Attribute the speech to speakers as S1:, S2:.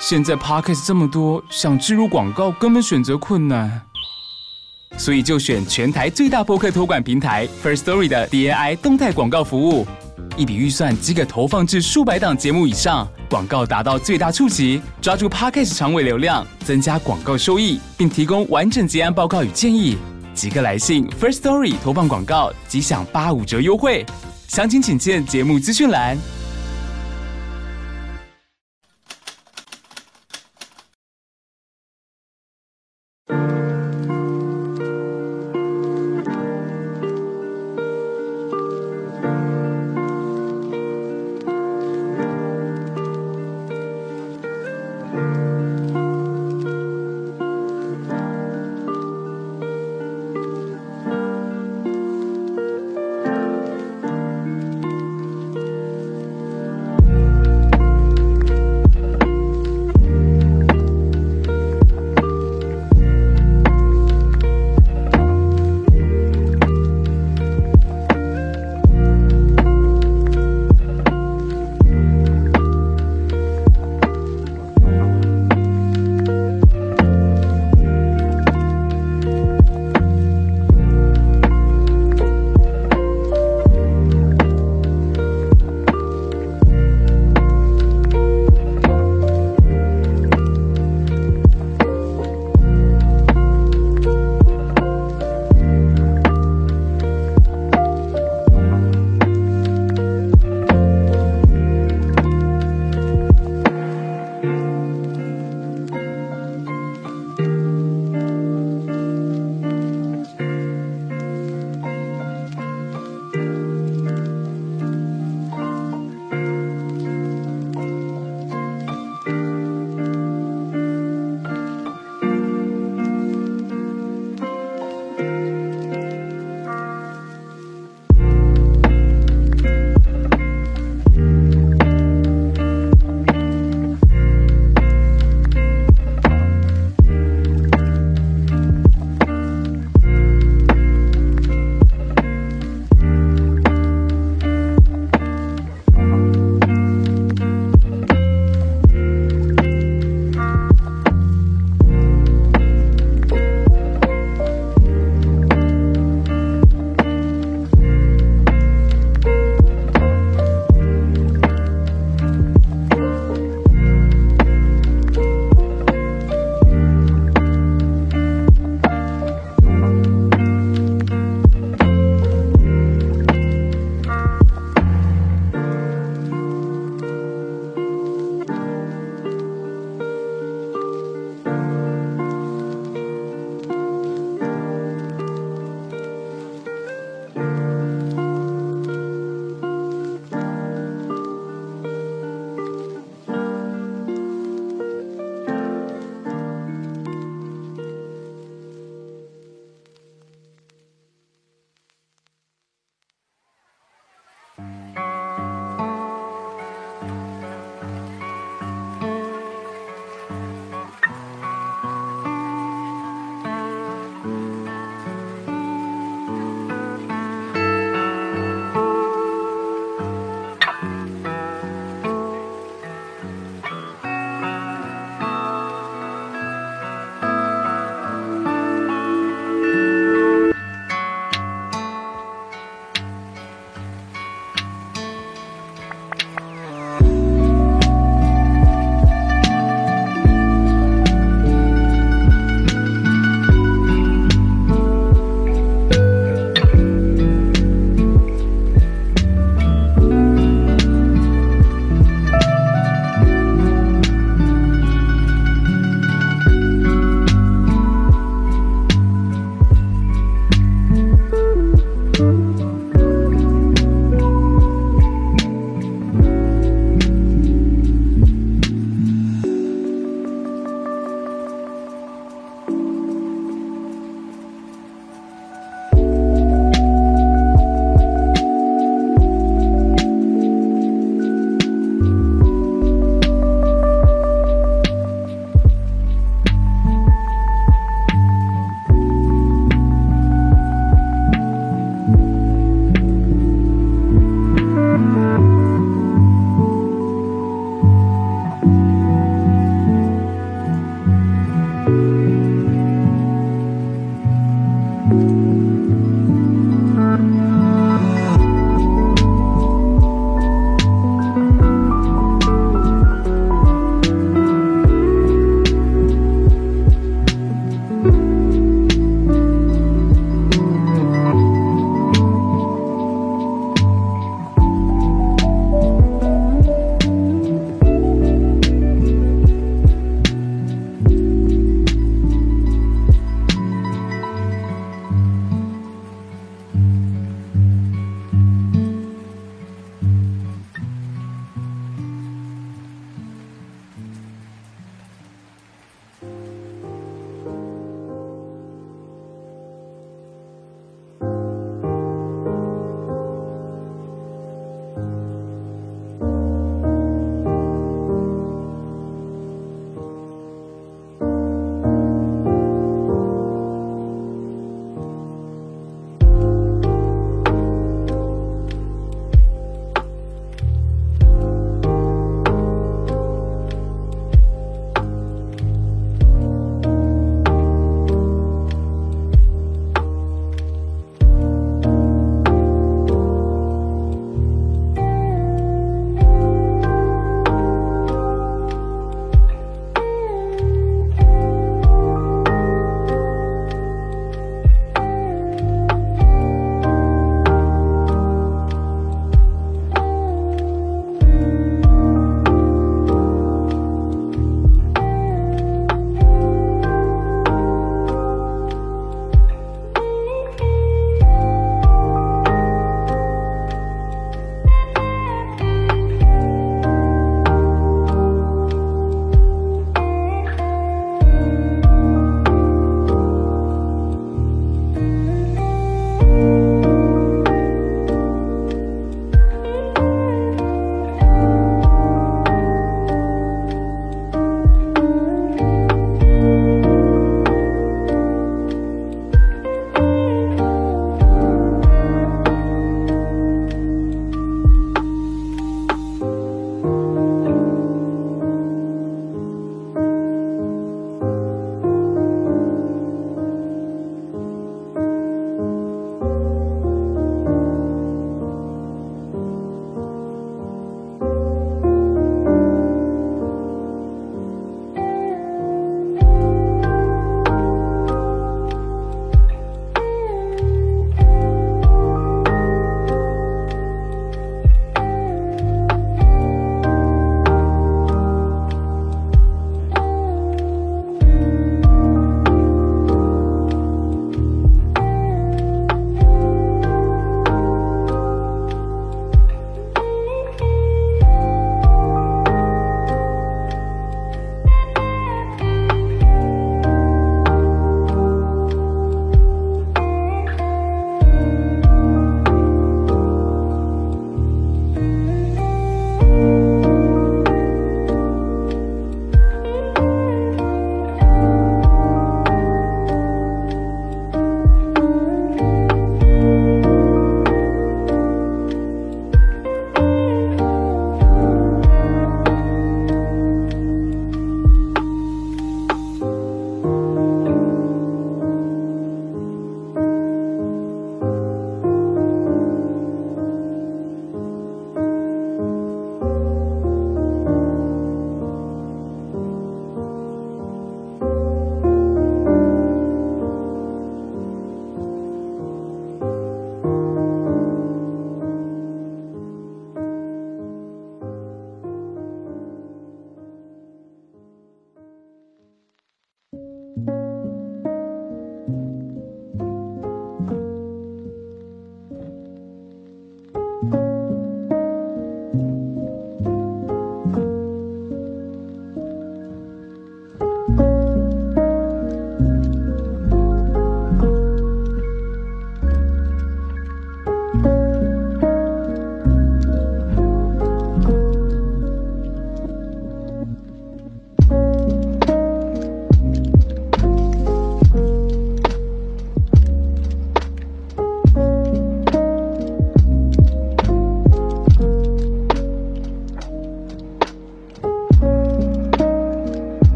S1: 现在 podcast 这么多，想植入广告根本选择困难。所以就选全台最大播客托管平台 First Story 的 DAI 动态广告服务，一笔预算即可投放至数百档节目以上，广告达到最大触及，抓住 Podcast 长尾流量，增加广告收益，并提供完整结案报告与建议。即刻来信 First Story 投放广告，即享八五折优惠。详情请见节目资讯
S2: 栏。